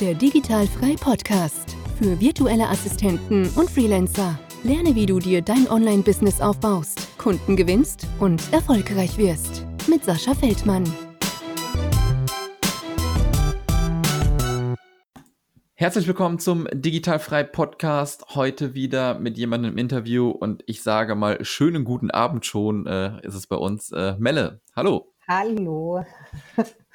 Der Digitalfrei Podcast für virtuelle Assistenten und Freelancer. Lerne, wie du dir dein Online-Business aufbaust, Kunden gewinnst und erfolgreich wirst. Mit Sascha Feldmann. Herzlich willkommen zum Digitalfrei Podcast. Heute wieder mit jemandem im Interview und ich sage mal schönen guten Abend schon äh, ist es bei uns. Äh, Melle, hallo. Hallo.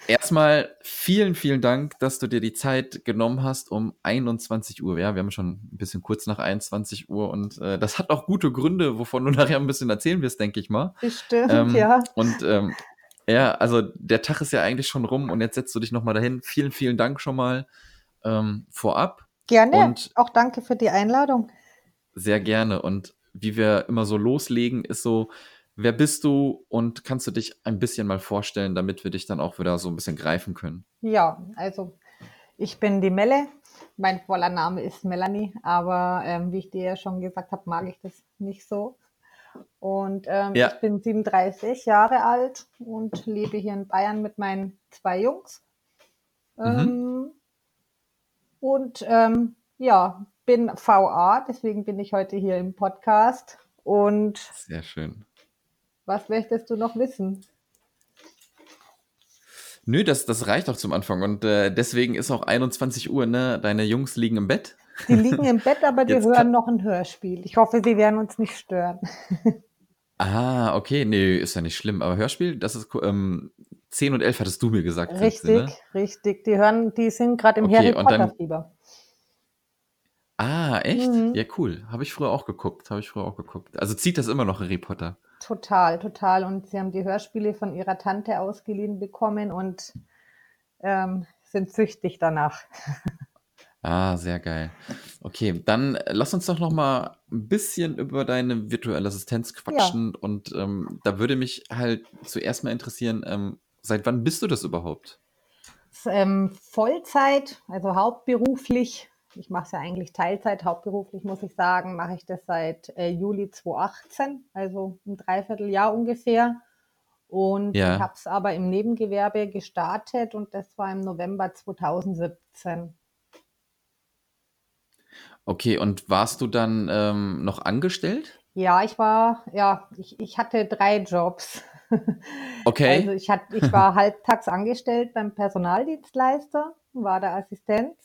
Erstmal vielen, vielen Dank, dass du dir die Zeit genommen hast um 21 Uhr. Ja, wir haben schon ein bisschen kurz nach 21 Uhr und äh, das hat auch gute Gründe, wovon du nachher ein bisschen erzählen wirst, denke ich mal. Bestimmt, Ähm, ja. und ähm, ja, also der Tag ist ja eigentlich schon rum und jetzt setzt du dich nochmal dahin. Vielen, vielen Dank schon mal ähm, vorab. Gerne. Und Auch danke für die Einladung. sehr gerne. Und wie wir immer so loslegen, ist so, wer bist du und kannst du dich ein bisschen mal vorstellen, damit wir dich dann auch wieder so ein bisschen greifen können? Ja, also ich bin die Melle. Mein voller Name ist Melanie, aber ähm, wie ich dir ja schon gesagt habe, mag ich das nicht so. Und ähm, Ja. ich bin 37 Jahre alt und lebe hier in Bayern mit meinen zwei Jungs. Mhm. Ähm, und ähm, ja, bin VA, deswegen bin ich heute hier im Podcast. Und Sehr schön. Was möchtest du noch wissen? Nö, das, das reicht auch zum Anfang. Und äh, deswegen ist auch 21 Uhr, ne? Deine Jungs liegen im Bett. Die liegen im Bett, aber die Jetzt hören noch ein Hörspiel. Ich hoffe, sie werden uns nicht stören. Ah, okay. Nee, ist ja nicht schlimm. Aber Hörspiel, das ist ähm, 10 und 11 hattest du mir gesagt. sie, Richtig, ne? richtig. Die hören, die sind gerade im Okay, Harry und dann- Potter Fieber. Ah, echt? Mhm. Ja, cool. Habe ich früher auch geguckt. Habe ich früher auch geguckt. Also zieht das immer noch Harry Potter. Total, total. Und sie haben die Hörspiele von ihrer Tante ausgeliehen bekommen und ähm, sind süchtig danach. Ah, sehr geil. Okay, dann äh, lass uns doch noch mal ein bisschen über deine virtuelle Assistenz quatschen. Und ähm, da würde mich halt zuerst mal interessieren, ähm, seit wann bist du das überhaupt? Ähm, Vollzeit, also hauptberuflich. Ich mache es ja eigentlich Teilzeit, hauptberuflich muss ich sagen, mache ich das seit äh, Juli 2018, also ein Dreivierteljahr ungefähr. Und Ja. ich habe es aber im Nebengewerbe gestartet und das war im November 2017. Okay, und warst du dann ähm, noch angestellt? Ja, ich war, ja, ich, ich hatte drei Jobs. Okay. Also ich, hatte, ich war halbtags angestellt beim Personaldienstleister, war der Assistent,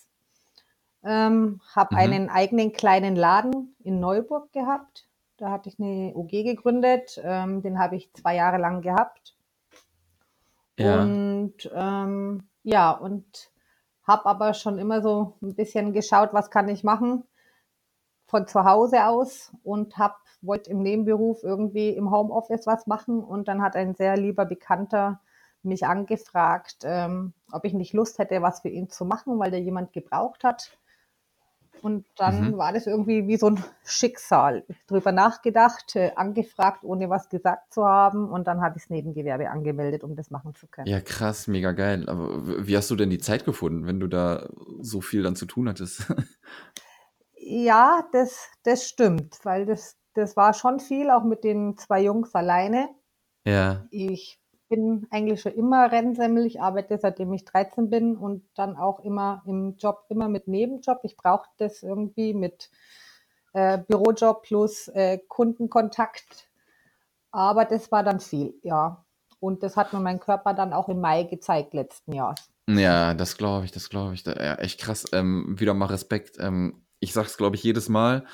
ähm, habe Mhm. einen eigenen kleinen Laden in Neuburg gehabt. Da hatte ich eine OG gegründet, ähm, den habe ich zwei Jahre lang gehabt. ja. Und ähm, ja, und habe aber schon immer so ein bisschen geschaut, was kann ich machen von zu Hause aus und habe wollte im Nebenberuf irgendwie im Homeoffice was machen und dann hat ein sehr lieber Bekannter mich angefragt, ähm, ob ich nicht Lust hätte, was für ihn zu machen, weil der jemand gebraucht hat. Und dann Mhm. war das irgendwie wie so ein Schicksal. Drüber nachgedacht, äh, angefragt, ohne was gesagt zu haben. Und dann habe ich das Nebengewerbe angemeldet, um das machen zu können. Ja, krass, mega geil. Aber wie hast du denn die Zeit gefunden, wenn du da so viel dann zu tun hattest? Ja, das, das stimmt, weil das, das war schon viel, auch mit den zwei Jungs alleine. Ja. Ich bin eigentlich schon immer Rennsemmel. Ich arbeite seitdem ich 13 bin und dann auch immer im Job, immer mit Nebenjob. Ich brauche das irgendwie mit äh, Bürojob plus äh, Kundenkontakt. Aber das war dann viel, ja. Und das hat mir mein Körper dann auch im Mai gezeigt letzten Jahres. Ja, das glaube ich, das glaube ich. Ja, echt krass. Ähm, wieder mal Respekt. Ähm, ich sag's, glaube ich, jedes Mal,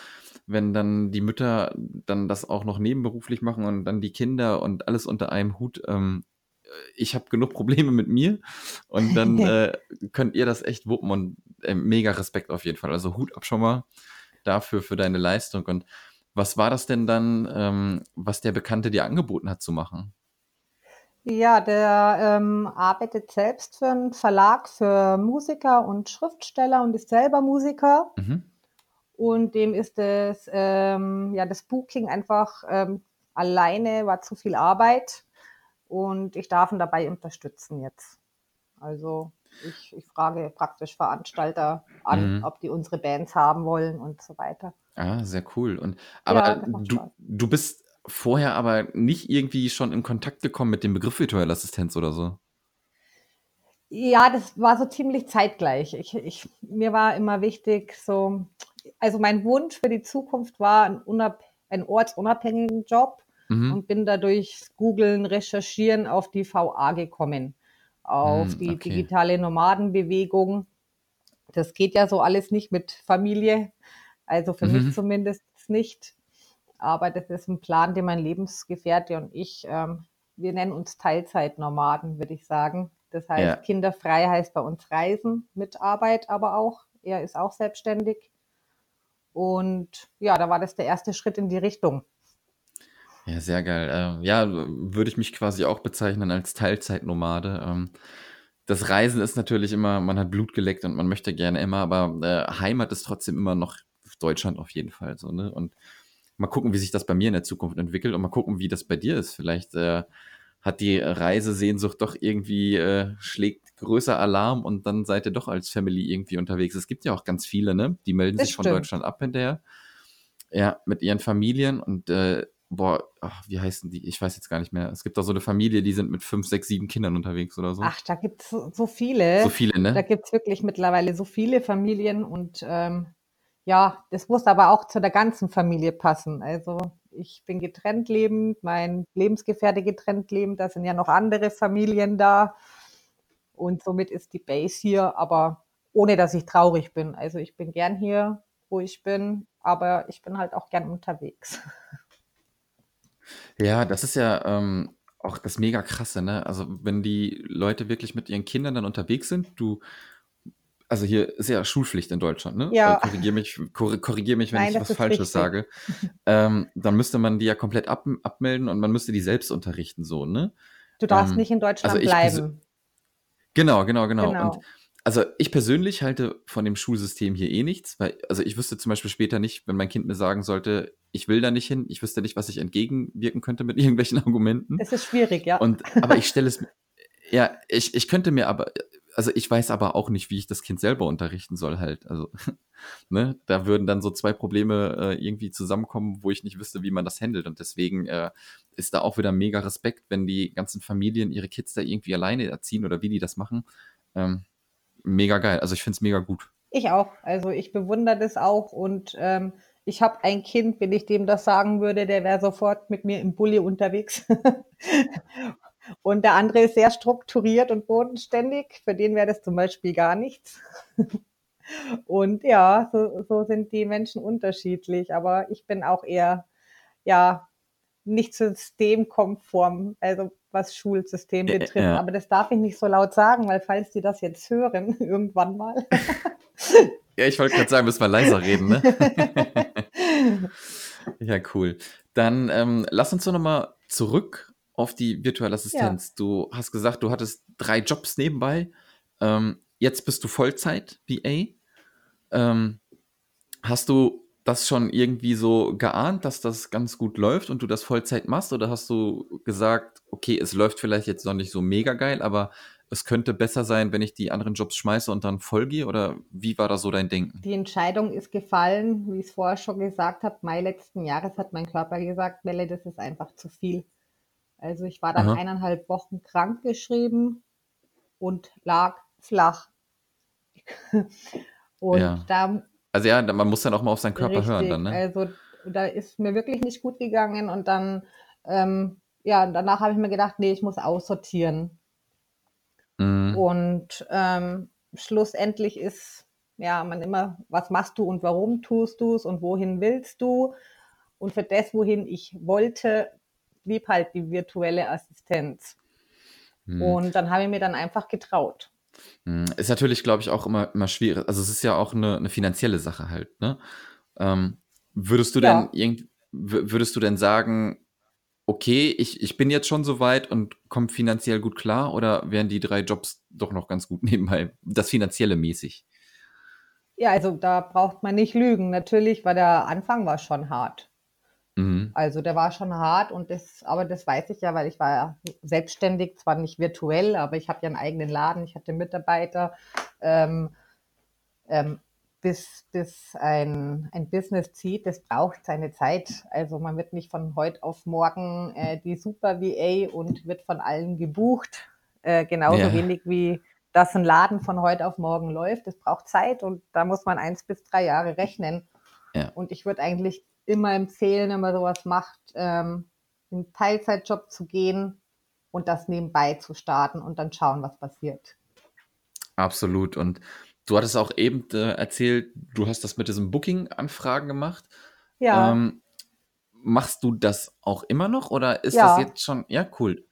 wenn dann die Mütter dann das auch noch nebenberuflich machen und dann die Kinder und alles unter einem Hut. Ähm, ich habe genug Probleme mit mir und dann äh, könnt ihr das echt wuppen und äh, mega Respekt auf jeden Fall. Also Hut ab schon mal dafür, für deine Leistung. Und was war das denn dann, ähm, was der Bekannte dir angeboten hat zu machen? Ja, der ähm, arbeitet selbst für einen Verlag für Musiker und Schriftsteller und ist selber Musiker. Mhm. Und dem ist das, ähm, ja, das Booking einfach ähm, alleine war zu viel Arbeit und ich darf ihn dabei unterstützen jetzt. Also ich, ich frage praktisch Veranstalter an, Mhm. ob die unsere Bands haben wollen und so weiter. Ah, sehr cool. Und aber Ja, du, du bist vorher aber nicht irgendwie schon in Kontakt gekommen mit dem Begriff virtuelle Assistenz oder so? Ja, das war so ziemlich zeitgleich. Ich, ich, mir war immer wichtig, so, also mein Wunsch für die Zukunft war ein, unab, ein ortsunabhängigen Job Mhm. und bin dadurch Googlen, Recherchieren auf die VA gekommen, auf Hm, die okay. digitale Nomadenbewegung. Das geht ja so alles nicht mit Familie, also für mich Mhm. zumindest nicht. Aber das ist ein Plan, den mein Lebensgefährte und ich, ähm, wir nennen uns Teilzeitnomaden, würde ich sagen. Das heißt, Ja. kinderfrei heißt bei uns Reisen mit Arbeit, aber auch. Er ist auch selbstständig. Und ja, da war das der erste Schritt in die Richtung. Ja, sehr geil. Ähm, ja, würde ich mich quasi auch bezeichnen als Teilzeitnomade. Ähm, das Reisen ist natürlich immer, man hat Blut geleckt und man möchte gerne immer, aber äh, Heimat ist trotzdem immer noch Deutschland auf jeden Fall so, ne? Und mal gucken, wie sich das bei mir in der Zukunft entwickelt und mal gucken, wie das bei dir ist. Vielleicht äh, hat die Reisesehnsucht doch irgendwie, äh, schlägt größer Alarm und dann seid ihr doch als Family irgendwie unterwegs. Es gibt ja auch ganz viele, ne? Die melden Das sich von stimmt. Deutschland ab hinterher. Ja, mit ihren Familien und äh, boah, ach, wie heißen die? Ich weiß jetzt gar nicht mehr. Es gibt da so eine Familie, die sind mit fünf, sechs, sieben Kindern unterwegs oder so. Ach, da gibt's so, so viele. So viele, Da ne? gibt's wirklich mittlerweile so viele Familien und ähm, ja, das muss aber auch zu der ganzen Familie passen. Also ich bin getrennt lebend, mein Lebensgefährte getrennt lebend, da sind ja noch andere Familien da und somit ist die Base hier, aber ohne dass ich traurig bin. Also ich bin gern hier, wo ich bin, aber ich bin halt auch gern unterwegs. Ja, das ist ja ähm, auch das mega krasse, ne? Also wenn die Leute wirklich mit ihren Kindern dann unterwegs sind, du, also hier ist ja Schulpflicht in Deutschland, ne? Ja, korrigier mich, korri- korrigier mich, wenn nein, ich was Falsches richtig. sage. Ähm, dann müsste man die ja komplett ab, abmelden und man müsste die selbst unterrichten, so, ne? Du darfst Ähm, nicht in also Deutschland persö- bleiben. Genau, genau, genau. Und Genau. also ich persönlich halte von dem Schulsystem hier eh nichts, weil, also ich wüsste zum Beispiel später nicht, wenn mein Kind mir sagen sollte, ich will da nicht hin, ich wüsste nicht, was ich entgegenwirken könnte mit irgendwelchen Argumenten. Das ist schwierig, ja. Und, aber ich stelle es, mir- ja, ich, ich könnte mir aber, also ich weiß aber auch nicht, wie ich das Kind selber unterrichten soll halt. Also, ne, da würden dann so zwei Probleme äh, irgendwie zusammenkommen, wo ich nicht wüsste, wie man das handelt. Und deswegen äh, ist da auch wieder mega Respekt, wenn die ganzen Familien ihre Kids da irgendwie alleine erziehen oder wie die das machen. Ähm, mega geil. Also ich finde es mega gut. Ich auch. Also ich bewundere das auch und ähm, ich habe ein Kind, wenn ich dem das sagen würde, der wäre sofort mit mir im Bulli unterwegs. Und der andere ist sehr strukturiert und bodenständig. Für den wäre das zum Beispiel gar nichts. Und ja, so, so sind die Menschen unterschiedlich. Aber ich bin auch eher, ja, nicht systemkonform, also was Schulsystem betrifft. Ja. Aber das darf ich nicht so laut sagen, weil falls die das jetzt hören, irgendwann mal. Ja, ich wollte gerade sagen, müssen wir leiser reden, ne? Ja, cool. Dann ähm, lass uns doch nochmal zurück auf die virtuelle Assistenz. Du hast gesagt, du hattest drei Jobs nebenbei. Ähm, jetzt bist du Vollzeit VA. Ähm, hast du das schon irgendwie so geahnt, dass das ganz gut läuft und du das Vollzeit machst? Oder hast du gesagt, okay, es läuft vielleicht jetzt noch nicht so mega geil, aber es könnte besser sein, wenn ich die anderen Jobs schmeiße und dann voll gehe? Oder wie war da so dein Denken? Die Entscheidung ist gefallen, wie ich es vorher schon gesagt habe. Mai letzten Jahres hat mein Körper gesagt, Melle, das ist einfach zu viel. Also ich war dann Aha. eineinhalb Wochen krankgeschrieben und lag flach. Und Ja. da Also ja, man muss dann auch mal auf seinen Körper hören Richtig, dann, ne? also da ist mir wirklich nicht gut gegangen und dann, ähm, ja, danach habe ich mir gedacht, nee, ich muss aussortieren. Mhm. Und ähm, schlussendlich ist, ja, man immer, was machst du und warum tust du es und wohin willst du? Und für das, wohin ich wollte, blieb halt die virtuelle Assistenz. Mhm. Und dann habe ich mir dann einfach getraut. Mhm. Ist natürlich, glaube ich, auch immer, immer schwierig. Also es ist ja auch eine, eine finanzielle Sache halt, ne? Ähm, würdest du Ja. denn irgend, wür- würdest du denn sagen, okay, ich, ich bin jetzt schon so weit und komme finanziell gut klar oder wären die drei Jobs doch noch ganz gut nebenbei? Das Finanzielle mäßig. Ja, also da braucht man nicht lügen. Natürlich war der Anfang war schon hart. Mhm. Also der war schon hart und das, aber das weiß ich ja, weil ich war ja selbstständig, zwar nicht virtuell, aber ich habe ja einen eigenen Laden, ich hatte Mitarbeiter. Ähm, ähm, bis, bis ein, ein Business zieht, das braucht seine Zeit. Also man wird nicht von heute auf morgen äh, die Super VA und wird von allen gebucht. Äh, genauso Ja. wenig wie dass ein Laden von heute auf morgen läuft. Das braucht Zeit und da muss man eins bis drei Jahre rechnen. Ja. Und ich würde eigentlich immer empfehlen, wenn man sowas macht, ähm, in einen Teilzeitjob zu gehen und das nebenbei zu starten und dann schauen, was passiert. Absolut. Und du hattest auch eben äh, erzählt, du hast das mit diesen Booking-Anfragen gemacht. Ja, Ähm, machst du das auch immer noch oder ist das ja, jetzt schon, ja, cool.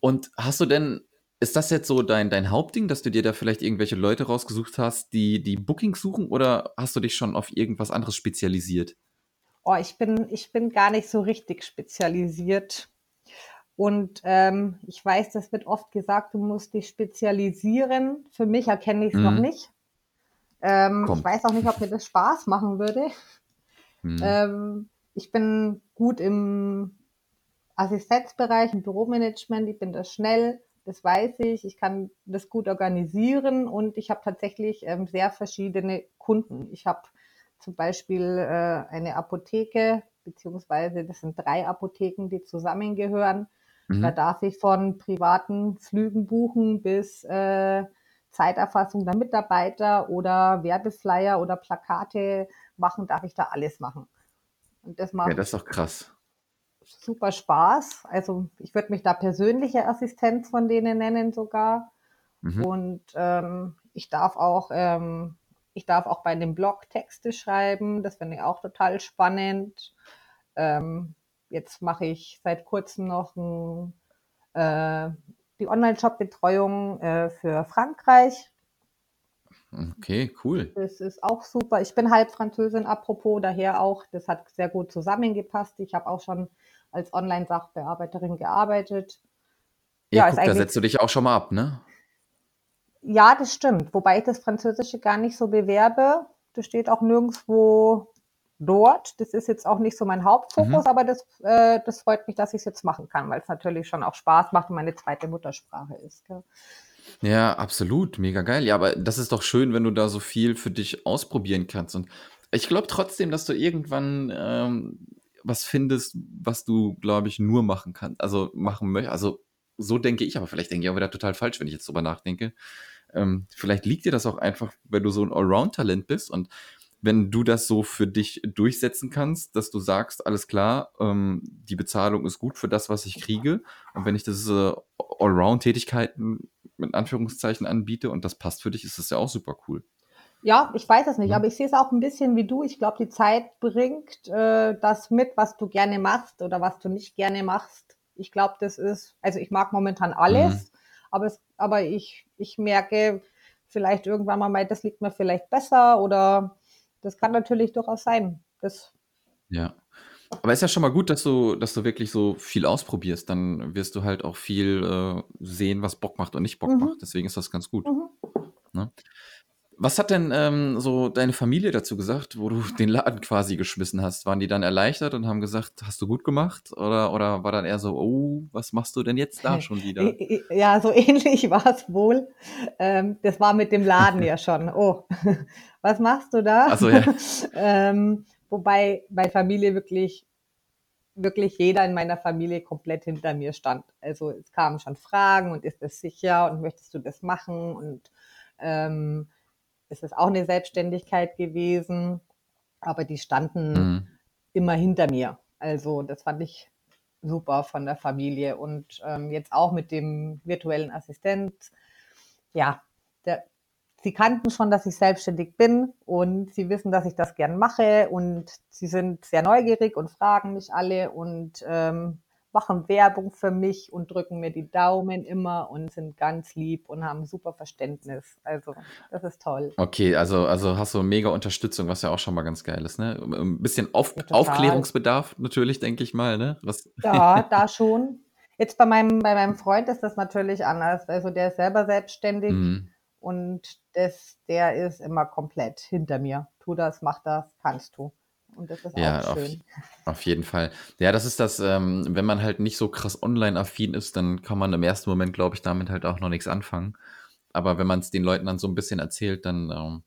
Und hast du denn, ist das jetzt so dein, dein Hauptding, dass du dir da vielleicht irgendwelche Leute rausgesucht hast, die die Bookings suchen oder hast du dich schon auf irgendwas anderes spezialisiert? Oh, ich bin, ich bin gar nicht so richtig spezialisiert. Und ähm, ich weiß, das wird oft gesagt, du musst dich spezialisieren. Für mich erkenne ich es noch Mhm. nicht. Ähm, ich weiß auch nicht, ob mir das Spaß machen würde. Mhm. Ähm, ich bin gut im Assistenzbereich, im Büromanagement, ich bin da schnell, das weiß ich, ich kann das gut organisieren und ich habe tatsächlich ähm, sehr verschiedene Kunden. Ich habe zum Beispiel äh, eine Apotheke, beziehungsweise das sind drei Apotheken, die zusammengehören. Da Mhm. darf ich von privaten Flügen buchen bis äh, Zeiterfassung der Mitarbeiter oder Werbeflyer oder Plakate machen, darf ich da alles machen. Und das Ja, macht das ist doch krass. super Spaß. Also ich würde mich da persönliche Assistenz von denen nennen sogar. Mhm. Und ähm, ich darf auch, ähm, ich darf auch bei dem Blog Texte schreiben. Das finde ich auch total spannend. Ähm, jetzt mache ich seit kurzem noch ein, äh, die Online-Shop-Betreuung äh, für Frankreich. Okay, cool. Das ist auch super. Ich bin halb Französin, apropos, daher auch, das hat sehr gut zusammengepasst. Ich habe auch schon als Online-Sachbearbeiterin gearbeitet. Ja, Ja, guck, da setzt du dich auch schon mal ab, ne? Ja, das stimmt. Wobei ich das Französische gar nicht so bewerbe. Das steht auch nirgendwo dort. Das ist jetzt auch nicht so mein Hauptfokus, Mhm. aber das, äh, das freut mich, dass ich es jetzt machen kann, weil es natürlich schon auch Spaß macht und meine zweite Muttersprache ist. Gell? Ja, absolut, mega geil. Ja, aber das ist doch schön, wenn du da so viel für dich ausprobieren kannst. Und ich glaube trotzdem, dass du irgendwann ähm, was findest, was du, glaube ich, nur machen kannst. Also machen möchtest. Also so denke ich, aber vielleicht denke ich auch wieder total falsch, wenn ich jetzt drüber nachdenke. Ähm, vielleicht liegt dir das auch einfach, weil du so ein Allround-Talent bist und wenn du das so für dich durchsetzen kannst, dass du sagst, alles klar, ähm, die Bezahlung ist gut für das, was ich kriege. Und wenn ich diese Allround-Tätigkeiten mit Anführungszeichen anbiete und das passt für dich, ist das ja auch super cool. Ja, ich weiß es nicht, Ne? aber ich sehe es auch ein bisschen wie du. Ich glaube, die Zeit bringt äh, das mit, was du gerne machst oder was du nicht gerne machst. Ich glaube, das ist, also ich mag momentan Mhm. Aber, es, aber ich, ich merke vielleicht irgendwann mal, mal, das liegt mir vielleicht besser oder das kann natürlich durchaus sein. Das, Ja. Aber ist ja schon mal gut, dass du, dass du wirklich so viel ausprobierst. Dann wirst du halt auch viel äh, sehen, was Bock macht und nicht Bock mhm, macht. Deswegen ist das ganz gut. mhm. Ne? Was hat denn ähm, so deine Familie dazu gesagt, wo du den Laden quasi geschmissen hast? Waren die dann erleichtert und haben gesagt, hast du gut gemacht? Oder, oder war dann eher so, oh, was machst du denn jetzt da schon wieder? Ja, so ähnlich war es wohl. Ähm, das war mit dem Laden ja schon. Oh, was machst du da? Achso, ja. ähm, wobei bei Familie wirklich, wirklich jeder in meiner Familie komplett hinter mir stand. Also es kamen schon Fragen und ist das sicher und möchtest du das machen und ähm, es ist auch eine Selbstständigkeit gewesen, aber die standen Mhm. immer hinter mir. Also das fand ich super von der Familie und ähm, jetzt auch mit dem virtuellen Assistent. Ja, der, sie kannten schon, dass ich selbstständig bin und sie wissen, dass ich das gern mache und sie sind sehr neugierig und fragen mich alle und ähm, machen Werbung für mich und drücken mir die Daumen immer und sind ganz lieb und haben super Verständnis. Also das ist toll. Okay, also, also hast du mega Unterstützung, was ja auch schon mal ganz geil ist, ne? Ein bisschen Auf Ja. Aufklärungsbedarf natürlich, denke ich mal, ne? Was, Ja, da schon. Jetzt bei meinem, bei meinem Freund ist das natürlich anders. Also der ist selber selbstständig Mhm. und das, der ist immer komplett hinter mir. Tu das, mach das, kannst du. Und das ist Ja, auch auf, schön. auf jeden Fall. Ja, das ist das, ähm, wenn man halt nicht so krass online-affin ist, dann kann man im ersten Moment, glaube ich, damit halt auch noch nichts anfangen. Aber wenn man es den Leuten dann so ein bisschen erzählt, dann ähm,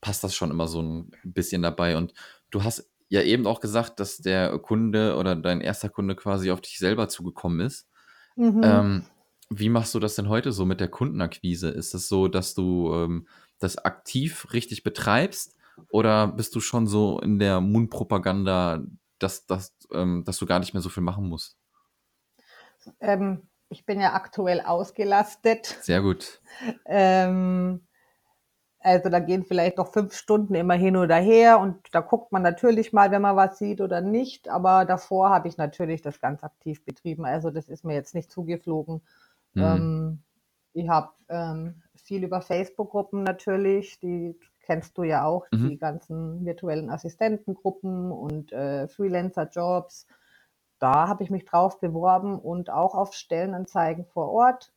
passt das schon immer so ein bisschen dabei. Und du hast ja eben auch gesagt, dass der Kunde oder dein erster Kunde quasi auf dich selber zugekommen ist. Mhm. Ähm, wie machst du das denn heute so mit der Kundenakquise? Ist es so, dass du ähm, das aktiv richtig betreibst oder bist du schon so in der Mundpropaganda, dass, dass, ähm, dass du gar nicht mehr so viel machen musst? Ähm, ich bin ja aktuell ausgelastet. Sehr gut. Ähm, also da gehen vielleicht noch fünf Stunden immer hin oder her und da guckt man natürlich mal, wenn man was sieht oder nicht. Aber davor habe ich natürlich das ganz aktiv betrieben. Also das ist mir jetzt nicht zugeflogen. Mhm. Ähm, ich habe ähm, viel über Facebook-Gruppen natürlich, die kennst du ja auch, mhm. die ganzen virtuellen Assistentengruppen und äh, Freelancer-Jobs. Da habe ich mich drauf beworben und auch auf Stellenanzeigen vor Ort.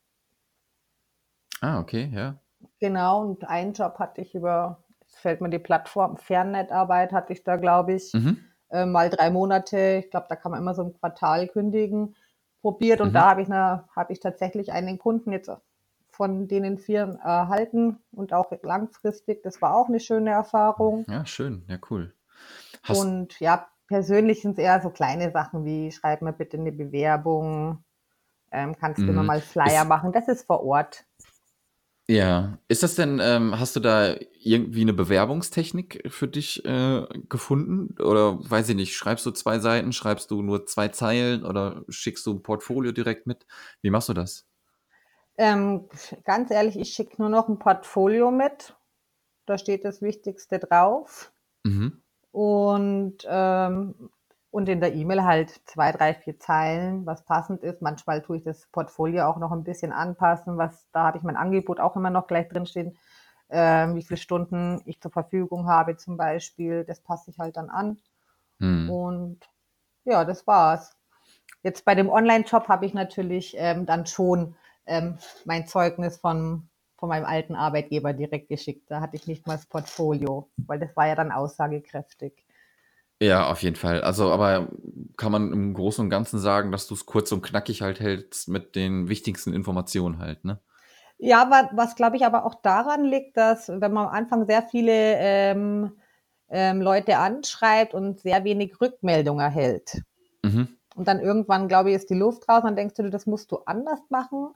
Ah, okay, ja. Genau, und einen Job hatte ich über, jetzt fällt mir die Plattform, Fernnetarbeit hatte ich da, glaube ich, mhm. äh, mal drei Monate, ich glaube, da kann man immer so ein Quartal kündigen, probiert und mhm. da habe ich, hab ich tatsächlich einen Kunden jetzt von denen vier erhalten und auch langfristig. Das war auch eine schöne Erfahrung. Ja, schön, ja, cool. Hast und ja, persönlich sind es eher so kleine Sachen wie schreib mir bitte eine Bewerbung, ähm, kannst du immer mhm. mal Flyer ist, machen. Das ist vor Ort. Ja, ist das denn, ähm, hast du da irgendwie eine Bewerbungstechnik für dich äh, gefunden? Oder weiß ich nicht, schreibst du zwei Seiten, schreibst du nur zwei Zeilen oder schickst du ein Portfolio direkt mit? Wie machst du das? Ähm, ganz ehrlich, ich schicke nur noch ein Portfolio mit. Da steht das Wichtigste drauf. Mhm. Und ähm, und in der E-Mail halt zwei, drei, vier Zeilen, was passend ist. Manchmal tue ich das Portfolio auch noch ein bisschen anpassen, was da habe ich mein Angebot auch immer noch gleich drinstehen, äh, wie viele Stunden ich zur Verfügung habe zum Beispiel. Das passe ich halt dann an. Hm. Und ja, das war's. Jetzt bei dem Online-Shop habe ich natürlich ähm, dann schon ähm, mein Zeugnis von, von meinem alten Arbeitgeber direkt geschickt. Da hatte ich nicht mal das Portfolio, weil das war ja dann aussagekräftig. Ja, auf jeden Fall. Also, aber kann man im Großen und Ganzen sagen, dass du es kurz und knackig halt hältst mit den wichtigsten Informationen halt, ne? Ja, wa was glaube ich aber auch daran liegt, dass wenn man am Anfang sehr viele ähm, ähm, Leute anschreibt und sehr wenig Rückmeldung erhält. Mhm. Und dann irgendwann, glaube ich, ist die Luft raus und dann denkst du, das musst du anders machen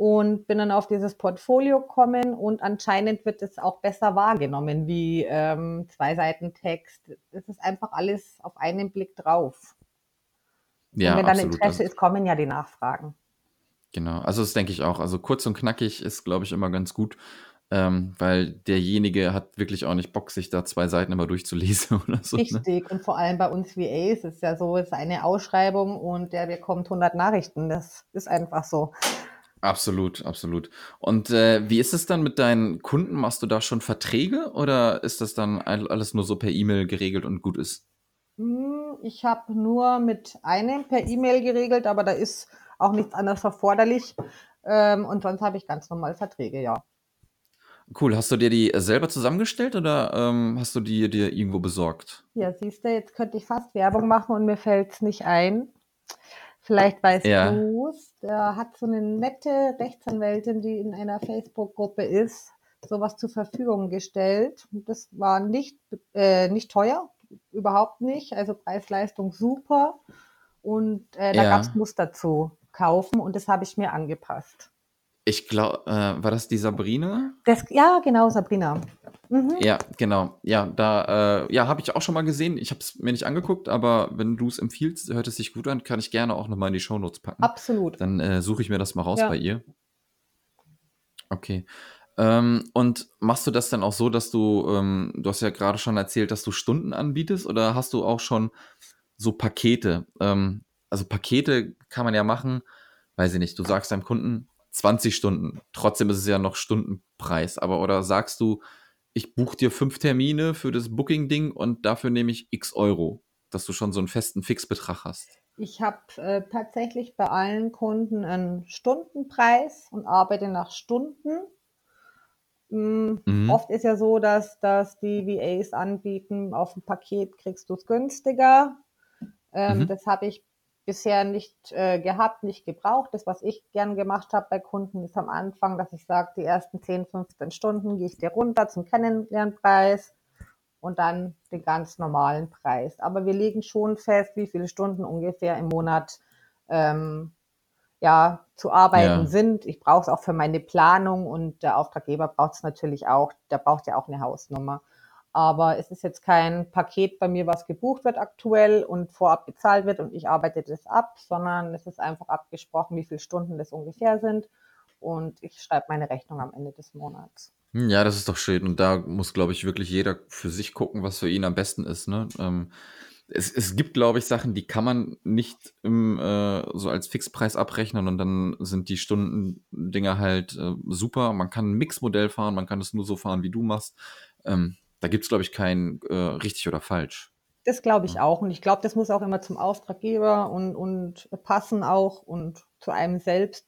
und bin dann auf dieses Portfolio gekommen und anscheinend wird es auch besser wahrgenommen wie ähm, zwei Seiten Text. Es ist einfach alles auf einen Blick drauf. Ja, und wenn dann absolut. Interesse ist, kommen ja die Nachfragen. Genau, also das denke ich auch. Also kurz und knackig ist, glaube ich, immer ganz gut, ähm, weil derjenige hat wirklich auch nicht Bock, sich da zwei Seiten immer durchzulesen oder so. Ne? Richtig, ne? und vor allem bei uns VAs ist ja so, es ist eine Ausschreibung und der bekommt 100 Nachrichten. Das ist einfach so. Absolut, absolut. Und äh, wie ist es dann mit deinen Kunden? Machst du da schon Verträge oder ist das dann alles nur so per E-Mail geregelt und gut ist? Hm, ich habe nur mit einem per E-Mail geregelt, aber da ist auch nichts anderes erforderlich. Ähm, und sonst habe ich ganz normal Verträge, ja. Cool. Hast du dir die selber zusammengestellt oder ähm, hast du die dir irgendwo besorgt? Ja, siehst du, jetzt könnte ich fast Werbung machen und mir fällt es nicht ein. Vielleicht weißt ja. du es. Der hat so eine nette Rechtsanwältin, die in einer Facebook-Gruppe ist, sowas zur Verfügung gestellt. Und das war nicht, äh, nicht teuer, überhaupt nicht. Also Preis-Leistung super. Und äh, da ja. gab es Muster zu kaufen und das habe ich mir angepasst. Ich glaube, äh, war das die Sabrina? Das, ja, genau, Sabrina. Mhm. Ja, genau. Ja, da äh, ja, habe ich auch schon mal gesehen. Ich habe es mir nicht angeguckt, aber wenn du es empfiehlst, hört es sich gut an, kann ich gerne auch nochmal in die Shownotes packen. Absolut. Dann äh, suche ich mir das mal raus ja. bei ihr. Okay. Ähm, und machst du das dann auch so, dass du, ähm, du hast ja gerade schon erzählt, dass du Stunden anbietest oder hast du auch schon so Pakete? Ähm, also Pakete kann man ja machen, weiß ich nicht, du sagst deinem Kunden, 20 Stunden. Trotzdem ist es ja noch Stundenpreis. Aber oder sagst du, ich buche dir fünf Termine für das Booking-Ding und dafür nehme ich x Euro, dass du schon so einen festen Fixbetrag hast? Ich habe äh, tatsächlich bei allen Kunden einen Stundenpreis und arbeite nach Stunden. Mhm. Mhm. Oft ist ja so, dass, dass die VAs anbieten, auf dem Paket kriegst du es günstiger. Ähm, mhm. Das habe ich bisher nicht äh, gehabt, nicht gebraucht. Das, was ich gern gemacht habe bei Kunden, ist am Anfang, dass ich sage, die ersten 10, 15 Stunden gehe ich dir runter zum Kennenlernpreis und dann den ganz normalen Preis. Aber wir legen schon fest, wie viele Stunden ungefähr im Monat ähm, ja zu arbeiten Ja. sind. Ich brauche es auch für meine Planung und der Auftraggeber braucht es natürlich auch. Der braucht ja auch eine Hausnummer. Aber es ist jetzt kein Paket bei mir, was gebucht wird aktuell und vorab bezahlt wird und ich arbeite das ab, sondern es ist einfach abgesprochen, wie viele Stunden das ungefähr sind. Und ich schreibe meine Rechnung am Ende des Monats. Hm, Ja, das ist doch schön. Und da muss, glaube ich, wirklich jeder für sich gucken, was für ihn am besten ist. Ne? Ähm, es, es gibt, glaube ich, Sachen, die kann man nicht im, äh, so als Fixpreis abrechnen und dann sind die Stundendinger halt äh, super. Man kann ein Mixmodell fahren, man kann es nur so fahren, wie du machst. Ähm, da gibt es, glaube ich, kein äh, richtig oder falsch. Das glaube ich auch. Und ich glaube, das muss auch immer zum Auftraggeber und, und passen auch und zu einem selbst.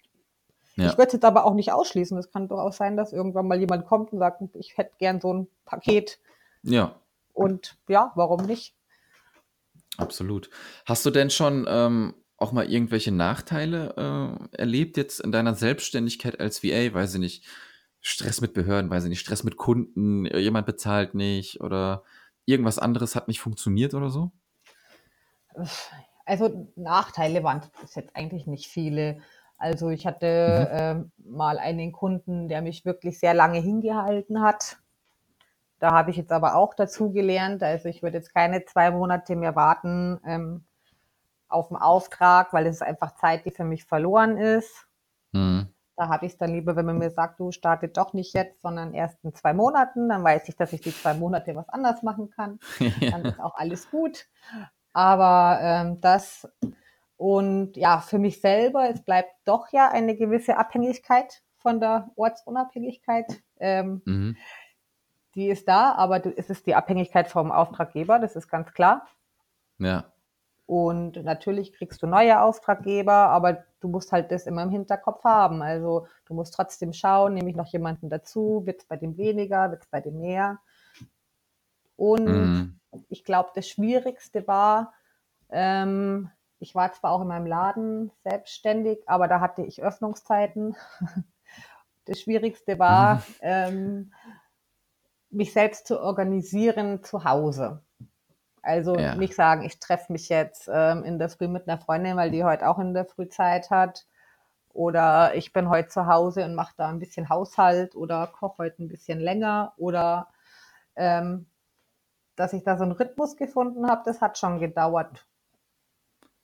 Ja. Ich würde es jetzt aber auch nicht ausschließen. Es kann durchaus sein, dass irgendwann mal jemand kommt und sagt, ich hätte gern so ein Paket. Ja, Und ja, warum nicht? absolut. Hast du denn schon ähm, auch mal irgendwelche Nachteile äh, erlebt jetzt in deiner Selbstständigkeit als VA? Weiß ich nicht, Stress mit Behörden, weiß ich nicht, Stress mit Kunden, jemand bezahlt nicht oder irgendwas anderes hat nicht funktioniert oder so? Also Nachteile waren es jetzt eigentlich nicht viele. Also ich hatte Mhm. ähm, mal einen Kunden, der mich wirklich sehr lange hingehalten hat. Da habe ich jetzt aber auch dazu gelernt. Also ich würde jetzt keine zwei Monate mehr warten ähm, auf den Auftrag, weil es ist einfach Zeit, die für mich verloren ist. Mhm. Da habe ich es dann lieber, wenn man mir sagt, du startet doch nicht jetzt, sondern erst in zwei Monaten. Dann weiß ich, dass ich die zwei Monate was anders machen kann. Dann ist auch alles gut. Aber ähm, das und ja, für mich selber, es bleibt doch ja eine gewisse Abhängigkeit von der Ortsunabhängigkeit. Ähm, Mhm. die ist da, aber es ist die Abhängigkeit vom Auftraggeber, das ist ganz klar. Ja, Und natürlich kriegst du neue Auftraggeber, aber du musst halt das immer im Hinterkopf haben. Also du musst trotzdem schauen, nehme ich noch jemanden dazu, wird es bei dem weniger, wird es bei dem mehr. Und mhm. ich glaube, das Schwierigste war, ähm, ich war zwar auch in meinem Laden selbstständig, aber da hatte ich Öffnungszeiten. Das Schwierigste war, ähm, mich selbst zu organisieren zu Hause. Also Ja. nicht sagen, ich treffe mich jetzt ähm, in der Früh mit einer Freundin, weil die heute auch in der Früh Zeit hat. Oder ich bin heute zu Hause und mache da ein bisschen Haushalt oder koche heute ein bisschen länger. Oder ähm, dass ich da so einen Rhythmus gefunden habe, das hat schon gedauert.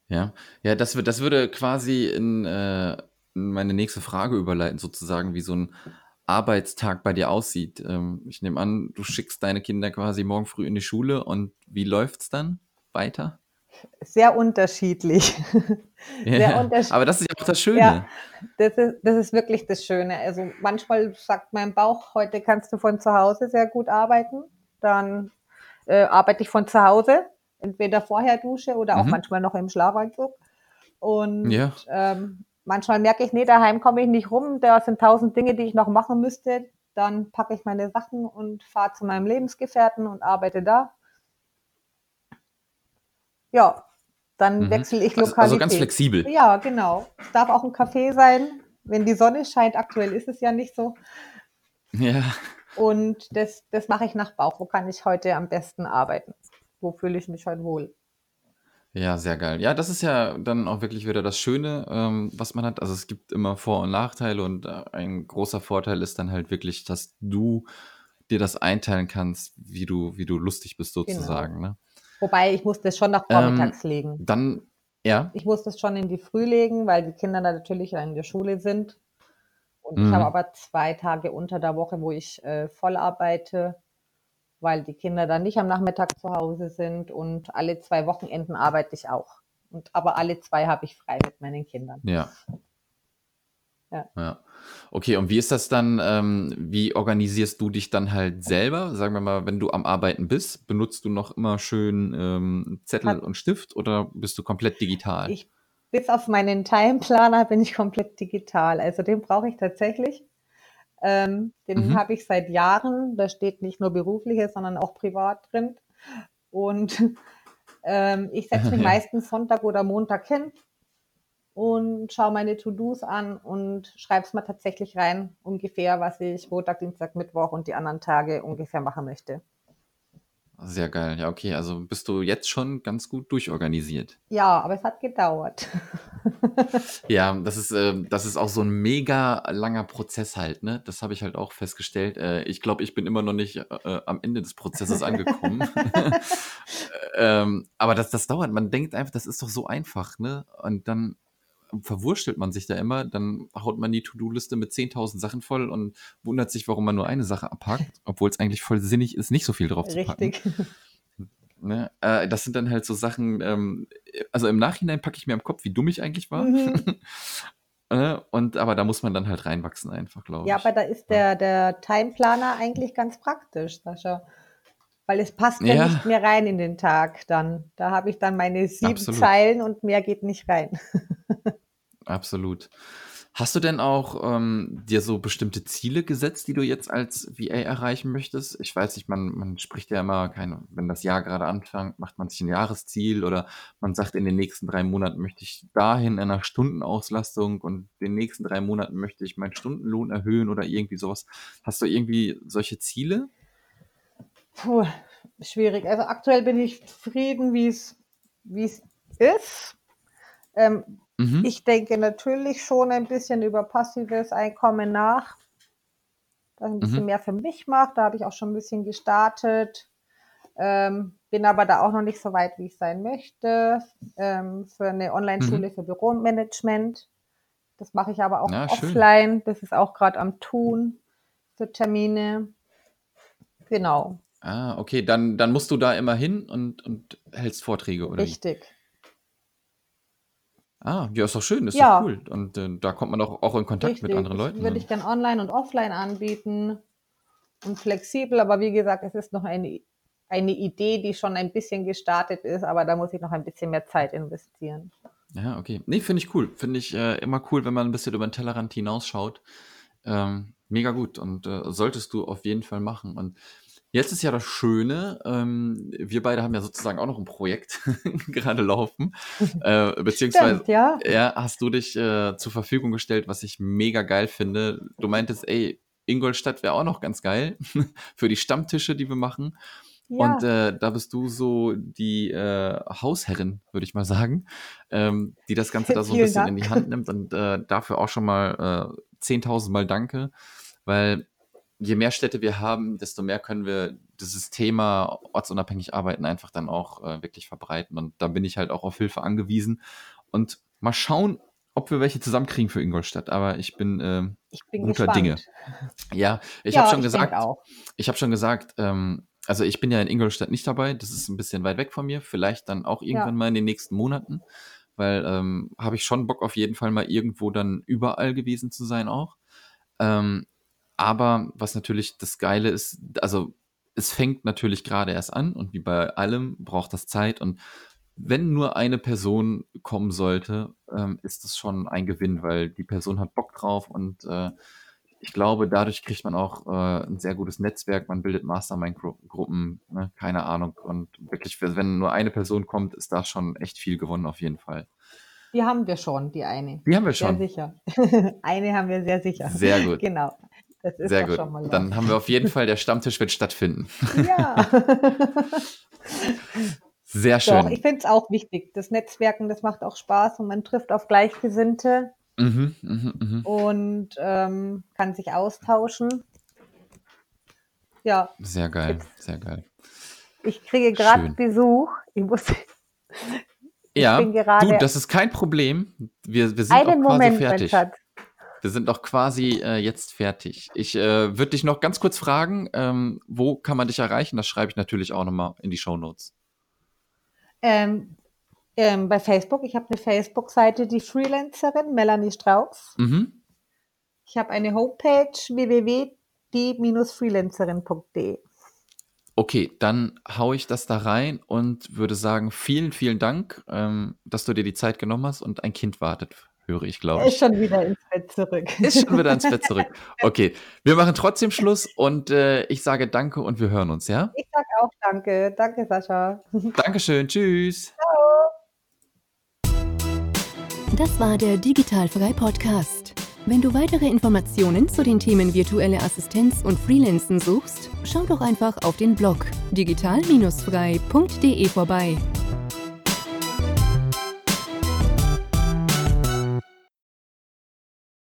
Ja, ja, das, das würde quasi in, äh, in meine nächste Frage überleiten, sozusagen, wie so ein Arbeitstag bei dir aussieht. Ähm, ich nehme an, du schickst deine Kinder quasi morgen früh in die Schule und wie läuft's dann weiter? Sehr unterschiedlich. Sehr Ja, unterschiedlich. aber das ist ja auch das Schöne. Ja, das ist, das ist wirklich das Schöne. Also manchmal sagt mein Bauch, heute kannst du von zu Hause sehr gut arbeiten. Dann äh, arbeite ich von zu Hause, entweder vorher dusche oder auch Mhm. manchmal noch im Schlafanzug. Und Ja. ähm, manchmal merke ich, nee, daheim komme ich nicht rum, da sind tausend Dinge, die ich noch machen müsste. Dann packe ich meine Sachen und fahre zu meinem Lebensgefährten und arbeite da. Ja, dann Mhm. wechsle ich Also, Lokalität. also ganz flexibel. Ja, genau. Es darf auch ein Café sein, wenn die Sonne scheint. Aktuell ist es ja nicht so. Ja. Und das, das mache ich nach Bauch. Wo kann ich heute am besten arbeiten? Wo fühle ich mich heute wohl? Ja, sehr geil. Ja, das ist ja dann auch wirklich wieder das Schöne, ähm, was man hat. Also es gibt immer Vor- und Nachteile und äh, ein großer Vorteil ist dann halt wirklich, dass du dir das einteilen kannst, wie du, wie du lustig bist sozusagen. Ne? Wobei ich muss das schon nach Ähm, vormittags legen. Dann, ja, Ich muss das schon in die Früh legen, weil die Kinder da natürlich in der Schule sind. Und ich Mhm. habe aber zwei Tage unter der Woche, wo ich äh, voll arbeite, weil die Kinder dann nicht am Nachmittag zu Hause sind. Und alle zwei Wochenenden arbeite ich auch. Und aber alle zwei habe ich frei mit meinen Kindern. ja. Ja. Ja. Okay, und wie ist das dann, ähm, wie organisierst du dich dann halt selber? Sagen wir mal, wenn du am Arbeiten bist, benutzt du noch immer schön ähm, Zettel Hat- und Stift oder bist du komplett digital? Ich, bis auf meinen Timeplaner bin ich komplett digital. Also den brauche ich tatsächlich. Ähm, den Mhm. habe ich seit Jahren. Da steht nicht nur berufliches, sondern auch privat drin. Und ähm, ich setze mich Ja. meistens Sonntag oder Montag hin und schaue meine To-Dos an und schreibe es mal tatsächlich rein, ungefähr, was ich Montag, Dienstag, Mittwoch und die anderen Tage ungefähr machen möchte. Sehr geil. Ja, okay. Also bist du jetzt schon ganz gut durchorganisiert. Ja, aber es hat gedauert. Ja, das ist, äh, das ist auch so ein mega langer Prozess halt, ne? Das habe ich halt auch festgestellt. Äh, ich glaube, ich bin immer noch nicht äh, am Ende des Prozesses angekommen. ähm, aber das, das dauert. Man denkt einfach, das ist doch so einfach, ne? Und dann verwurschtelt man sich da immer, dann haut man die To-Do-Liste mit 10.000 Sachen voll und wundert sich, warum man nur eine Sache abhakt, obwohl es eigentlich voll sinnig ist, nicht so viel drauf zu packen. Richtig. Ne? Äh, das sind dann halt so Sachen, ähm, also im Nachhinein packe ich mir am Kopf, wie dumm ich eigentlich war. Mhm. Äh, und aber da muss man dann halt reinwachsen einfach, glaube Ja, ich. aber da ist der, der Timeplaner eigentlich ganz praktisch, Sascha. Weil es passt ja Ja, nicht mehr rein in den Tag dann. Da habe ich dann meine sieben absolut. Zeilen und mehr geht nicht rein. Absolut. Hast du denn auch ähm, dir so bestimmte Ziele gesetzt, die du jetzt als VA erreichen möchtest? Ich weiß nicht, man, man spricht ja immer, keine, wenn das Jahr gerade anfängt, macht man sich ein Jahresziel oder man sagt, in den nächsten drei Monaten möchte ich dahin in einer Stundenauslastung und in den nächsten drei Monaten möchte ich meinen Stundenlohn erhöhen oder irgendwie sowas. Hast du irgendwie solche Ziele? Puh, schwierig. Also aktuell bin ich zufrieden, wie es wie es ist. Ähm, Mhm. ich denke natürlich schon ein bisschen über passives Einkommen nach, das ein bisschen Mhm. mehr für mich macht. Da habe ich auch schon ein bisschen gestartet. Ähm, bin aber da auch noch nicht so weit, wie ich sein möchte. Ähm, für eine Online-Schule Mhm. für Büromanagement. Das mache ich aber auch Ja, schön. offline. Das ist auch gerade am Tun für Termine. Genau, Ah, okay, dann, dann musst du da immer hin und, und hältst Vorträge oder richtig. Ah, ja, ist doch schön, ist doch Ja, cool. Und äh, da kommt man auch, auch in Kontakt mit richtig. anderen Das Leuten. würde Ne? ich gern online und offline anbieten und flexibel. Aber wie gesagt, es ist noch eine, eine Idee, die schon ein bisschen gestartet ist, aber da muss ich noch ein bisschen mehr Zeit investieren. Ja, okay. Nee, finde ich cool. Finde ich äh, immer cool, wenn man ein bisschen über den Tellerrand hinausschaut. Ähm, mega gut und äh, solltest du auf jeden Fall machen. Und jetzt ist ja das Schöne, ähm, wir beide haben ja sozusagen auch noch ein Projekt gerade laufen, äh, beziehungsweise Stimmt, ja. ja, hast du dich äh, zur Verfügung gestellt, was ich mega geil finde. Du meintest, ey, Ingolstadt wäre auch noch ganz geil für die Stammtische, die wir machen. Und Ja, äh, da bist du so die äh, Hausherrin, würde ich mal sagen, ähm, die das Ganze da so ein bisschen in Dank. die Hand nimmt. Und äh, dafür auch schon mal äh, 10.000 Mal Danke, weil je mehr Städte wir haben, desto mehr können wir dieses Thema ortsunabhängig arbeiten einfach dann auch äh, wirklich verbreiten. Und da bin ich halt auch auf Hilfe angewiesen. Und mal schauen, ob wir welche zusammenkriegen für Ingolstadt. Aber ich bin äh, Ich bin guter Dinge. gespannt. Ja, ich habe Ja, schon ich denke gesagt, ich habe schon gesagt, also ich bin ja in Ingolstadt nicht dabei, das ist ein bisschen weit weg von mir, vielleicht dann auch irgendwann Ja, mal in den nächsten Monaten, weil ähm, habe ich schon Bock auf jeden Fall mal irgendwo dann überall gewesen zu sein auch. Ähm, aber was natürlich das Geile ist, also es fängt natürlich gerade erst an und wie bei allem braucht das Zeit und wenn nur eine Person kommen sollte, ähm, ist das schon ein Gewinn, weil die Person hat Bock drauf und äh, ich glaube, dadurch kriegt man auch äh, ein sehr gutes Netzwerk, man bildet Mastermind-Gruppen, ne? keine Ahnung. Und wirklich, wenn nur eine Person kommt, ist da schon echt viel gewonnen auf jeden Fall. die haben wir schon, die eine. Die haben wir Sehr schon. sicher. Eine haben wir sehr sicher. Sehr gut, Genau. Das ist sehr gut. schon mal was. Dann haben wir auf jeden Fall, der Stammtisch wird stattfinden. Ja. Sehr Doch, ich schön. finde es auch wichtig. Das Netzwerken, das macht auch Spaß und man trifft auf Gleichgesinnte Mhm, mhm, mhm. und ähm, kann sich austauschen. Ja, Sehr geil, jetzt, sehr geil. ich kriege gerade Schön. Besuch. Ich muss, ich Ja, bin du, das ist kein Problem. Wir, wir sind auch einen quasi Moment, mein fertig. Schatz. Wir sind auch quasi äh, jetzt fertig. Ich äh, würde dich noch ganz kurz fragen, ähm, wo kann man dich erreichen? Das schreibe ich natürlich auch nochmal in die Show Notes. Ähm, ähm, bei Facebook, ich habe eine Facebook-Seite, die Freelancerin Melanie Strauß. Mhm. Ich habe eine Homepage www.die-freelancerin.de. Okay, dann hau ich das da rein und würde sagen, vielen, vielen Dank, ähm, dass du dir die Zeit genommen hast und ein Kind wartet, höre ich, glaube Er ist ich. schon wieder ins Bett zurück. Ist schon wieder ins Bett zurück. Okay, wir machen trotzdem Schluss und äh, ich sage danke und wir hören uns, ja? Ich sage auch danke. Danke, Sascha. Dankeschön, tschüss. Das war der Digitalfrei Podcast. Wenn du weitere Informationen zu den Themen virtuelle Assistenz und Freelancen suchst, schau doch einfach auf den Blog digital-frei.de vorbei.